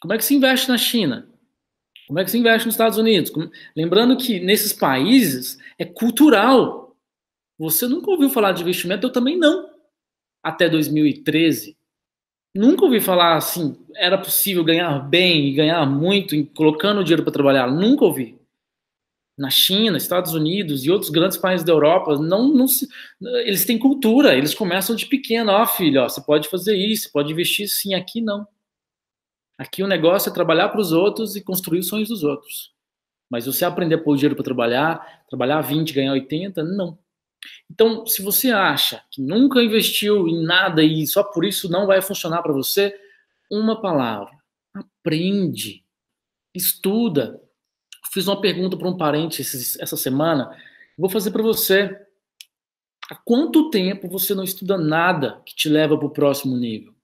Como é que se investe na China? Como é que se investe nos Estados Unidos? Como... Lembrando que nesses países é cultural. Você nunca ouviu falar de investimento, eu também não. Até 2013. Nunca ouvi falar assim, era possível ganhar bem e ganhar muito colocando dinheiro para trabalhar. Nunca ouvi. Na China, Estados Unidos e outros grandes países da Europa, não, não se, eles têm cultura, eles começam de pequeno. Ó, oh, filho, ó, você pode fazer isso, pode investir sim, aqui não. Aqui o negócio é trabalhar para os outros e construir os sonhos dos outros. Mas você aprender a pôr dinheiro para trabalhar, trabalhar 20, ganhar 80, não. Então, se você acha que nunca investiu em nada e só por isso não vai funcionar para você, uma palavra: aprende, estuda. Fiz uma pergunta para um parente essa semana, vou fazer para você. Há quanto tempo você não estuda nada que te leva para o próximo nível?